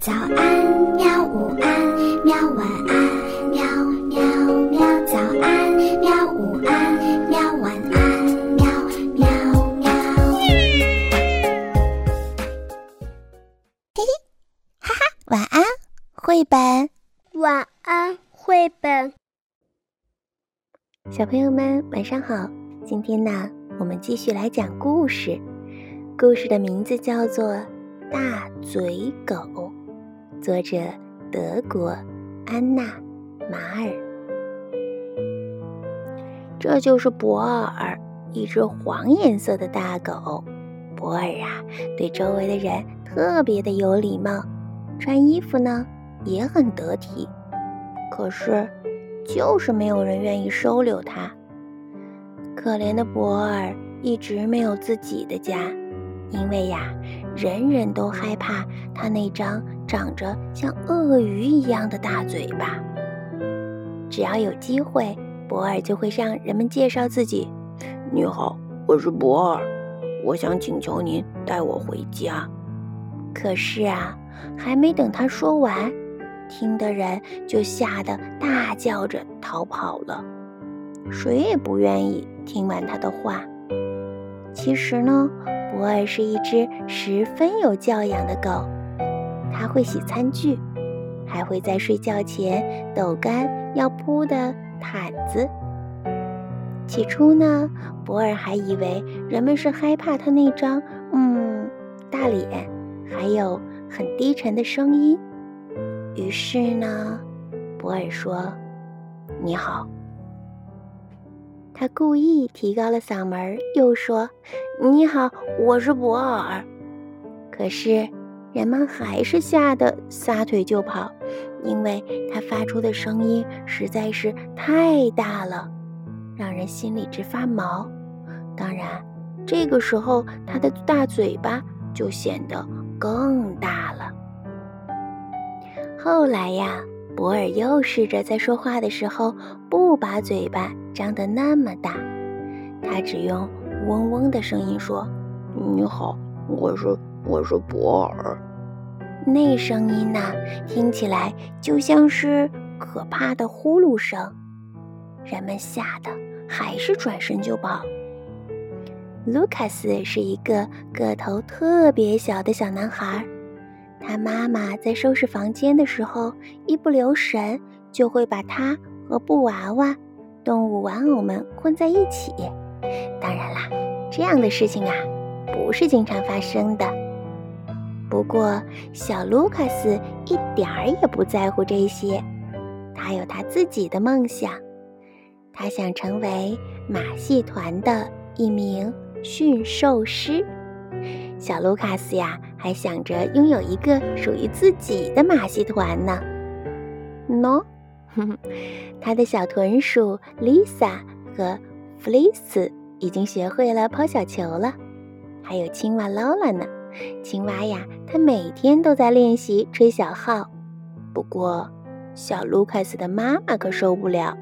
早安，喵！午安，喵！晚安，喵喵喵！早安，喵！午安，喵！晚安，喵喵喵！嘿嘿，哈哈，晚安，绘本。晚安，绘本。小朋友们，晚上好！今天呢，我们继续来讲故事。故事的名字叫做《大嘴狗》。作者德国安娜马尔，这就是博尔，一只黄颜色的大狗。博尔啊，对周围的人特别的有礼貌，穿衣服呢也很得体。可是，就是没有人愿意收留他。可怜的博尔一直没有自己的家，因为呀，人人都害怕他那张。长着像鳄鱼一样的大嘴巴。只要有机会，博尔就会向人们介绍自己：“你好，我是博尔，我想请求您带我回家。”可是啊，还没等他说完，听的人就吓得大叫着逃跑了。谁也不愿意听完他的话。其实呢，博尔是一只十分有教养的狗。它会洗餐具，还会在睡觉前抖干要铺的毯子。起初呢，博尔还以为人们是害怕他那张嗯大脸，还有很低沉的声音。于是呢，博尔说：“你好。”他故意提高了嗓门，又说：“你好，我是博尔。”可是。人们还是吓得撒腿就跑，因为他发出的声音实在是太大了，让人心里直发毛。当然，这个时候他的大嘴巴就显得更大了。后来呀，博尔又试着在说话的时候不把嘴巴张得那么大，他只用嗡嗡的声音说：“你好，我是。”我是博尔，那声音呢，听起来就像是可怕的呼噜声，人们吓得还是转身就跑。卢卡斯是一个个头特别小的小男孩，他妈妈在收拾房间的时候，一不留神就会把他和布娃娃、动物玩偶们混在一起。当然啦，这样的事情啊，不是经常发生的。不过，小卢卡斯一点儿也不在乎这些，他有他自己的梦想，他想成为马戏团的一名驯兽师。小卢卡斯呀，还想着拥有一个属于自己的马戏团呢。喏，他的小豚鼠 Lisa 和 Fleece 已经学会了抛小球了，还有青蛙 Lola 呢。青蛙呀，它每天都在练习吹小号。不过，小卢卡斯的妈妈可受不了，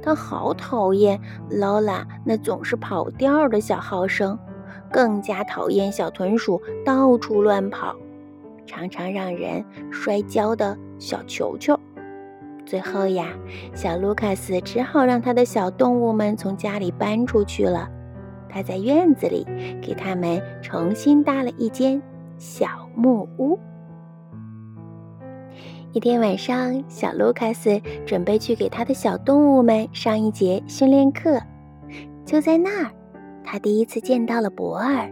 她好讨厌劳拉那总是跑调的小号声，更加讨厌小豚鼠到处乱跑，常常让人摔跤的小球球。最后呀，小卢卡斯只好让他的小动物们从家里搬出去了。他在院子里给他们重新搭了一间小木屋。一天晚上，小卢卡斯准备去给他的小动物们上一节训练课。就在那儿，他第一次见到了博尔。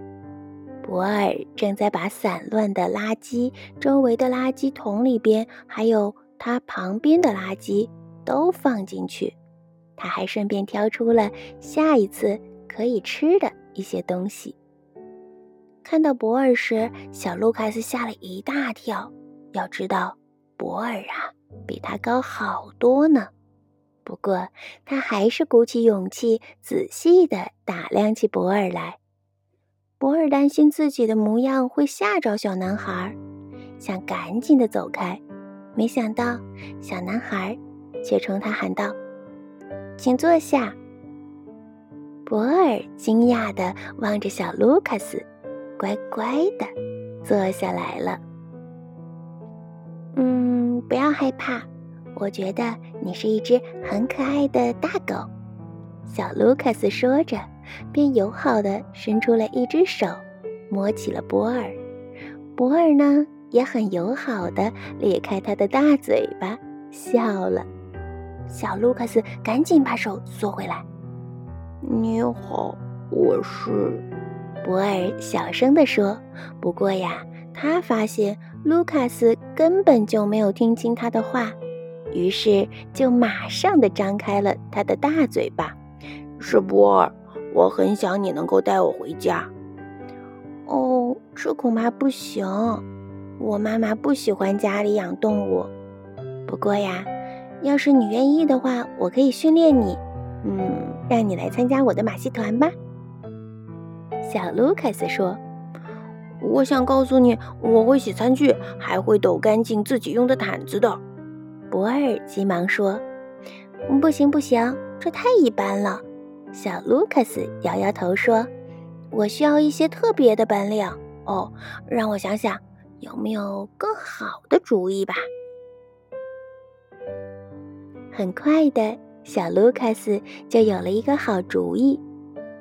博尔正在把散乱的垃圾、周围的垃圾桶里边，还有他旁边的垃圾都放进去。他还顺便挑出了下一次。可以吃的一些东西。看到博尔时，小卢卡斯吓了一大跳。要知道，博尔啊，比他高好多呢。不过，他还是鼓起勇气，仔细地打量起博尔来。博尔担心自己的模样会吓着小男孩，想赶紧地走开。没想到，小男孩却冲他喊道：“请坐下。”博尔惊讶地望着小卢卡斯，乖乖地坐下来了。嗯不要害怕，我觉得你是一只很可爱的大狗。”小卢卡斯说着，便友好地伸出了一只手，摸起了博尔。博尔呢，也很友好的咧开他的大嘴巴，笑了。小卢卡斯赶紧把手缩回来。“你好，我是。”博尔小声地说。不过呀，他发现卢卡斯根本就没有听清他的话，于是就马上的张开了他的大嘴巴。“是博尔，我很想你能够带我回家。”哦，这恐怕不行。我妈妈不喜欢家里养动物。不过呀，要是你愿意的话，我可以训练你。嗯，让你来参加我的马戏团吧。小卢卡斯说：“我想告诉你，我会洗餐具，还会抖干净自己用的毯子的。”博尔急忙说：“不行，不行，这太一般了。”小卢卡斯摇摇头说。我需要一些特别的本领哦，让我想想有没有更好的主意吧。很快的小卢卡斯就有了一个好主意，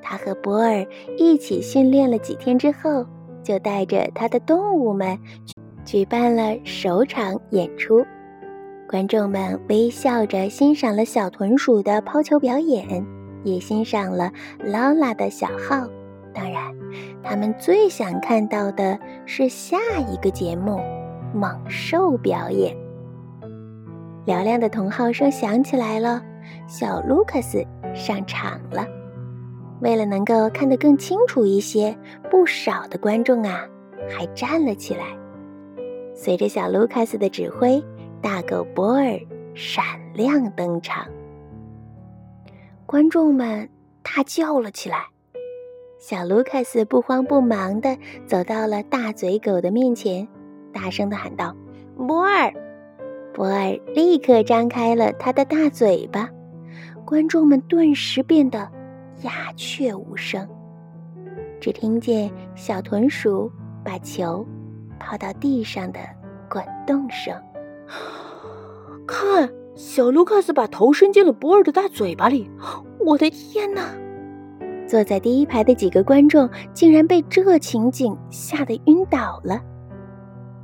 他和博尔一起训练了几天之后，就带着他的动物们举办了首场演出。观众们微笑着欣赏了小豚鼠的抛球表演，也欣赏了劳拉的小号。当然，他们最想看到的是下一个节目——猛兽表演。嘹亮的铜号声响起来了，小卢卡斯上场了。为了能够看得更清楚一些，不少的观众啊还站了起来。随着小卢卡斯的指挥，大狗博尔闪亮登场，观众们大叫了起来。小卢卡斯不慌不忙地走到了大嘴狗的面前，大声地喊道：“博尔！”博尔立刻张开了他的大嘴巴，观众们顿时变得鸦雀无声，只听见小豚鼠把球抛到地上的滚动声。看，小卢卡斯把头伸进了博尔的大嘴巴里！我的天哪！坐在第一排的几个观众竟然被这情景吓得晕倒了。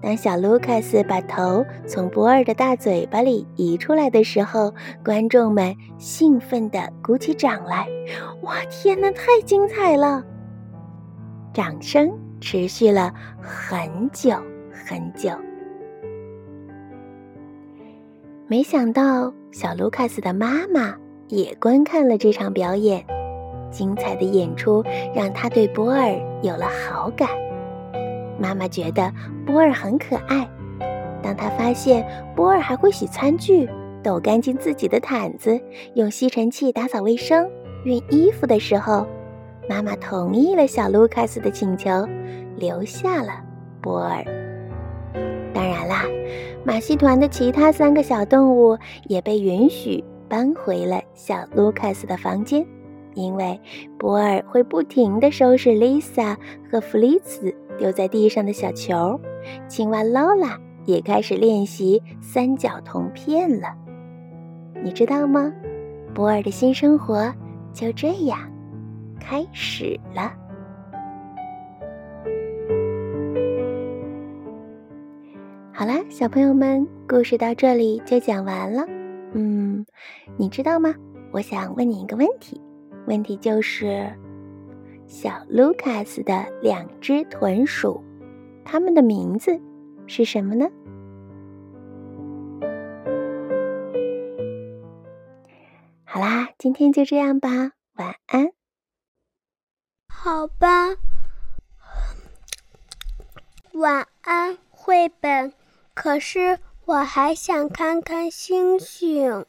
当小卢卡斯把头从博尔的大嘴巴里移出来的时候，观众们兴奋地鼓起掌来。哇，天哪，太精彩了！掌声持续了很久很久。没想到，小卢卡斯的妈妈也观看了这场表演。精彩的演出让他对波尔有了好感。妈妈觉得波尔很可爱。当他发现波尔还会洗餐具、抖干净自己的毯子、用吸尘器打扫卫生、熨衣服的时候，妈妈同意了小卢卡斯的请求，留下了波尔。当然啦，马戏团的其他三个小动物也被允许搬回了小卢卡斯的房间。因为博尔会不停地收拾 Lisa 和弗里茨丢在地上的小球，青蛙劳拉也开始练习三角铜片了。你知道吗？博尔的新生活就这样开始了。好啦，小朋友们，故事到这里就讲完了。嗯，你知道吗？我想问你一个问题。问题就是，小卢卡斯的两只豚鼠，它们的名字是什么呢？好啦，今天就这样吧，晚安。好吧，晚安，绘本。可是我还想看看星星。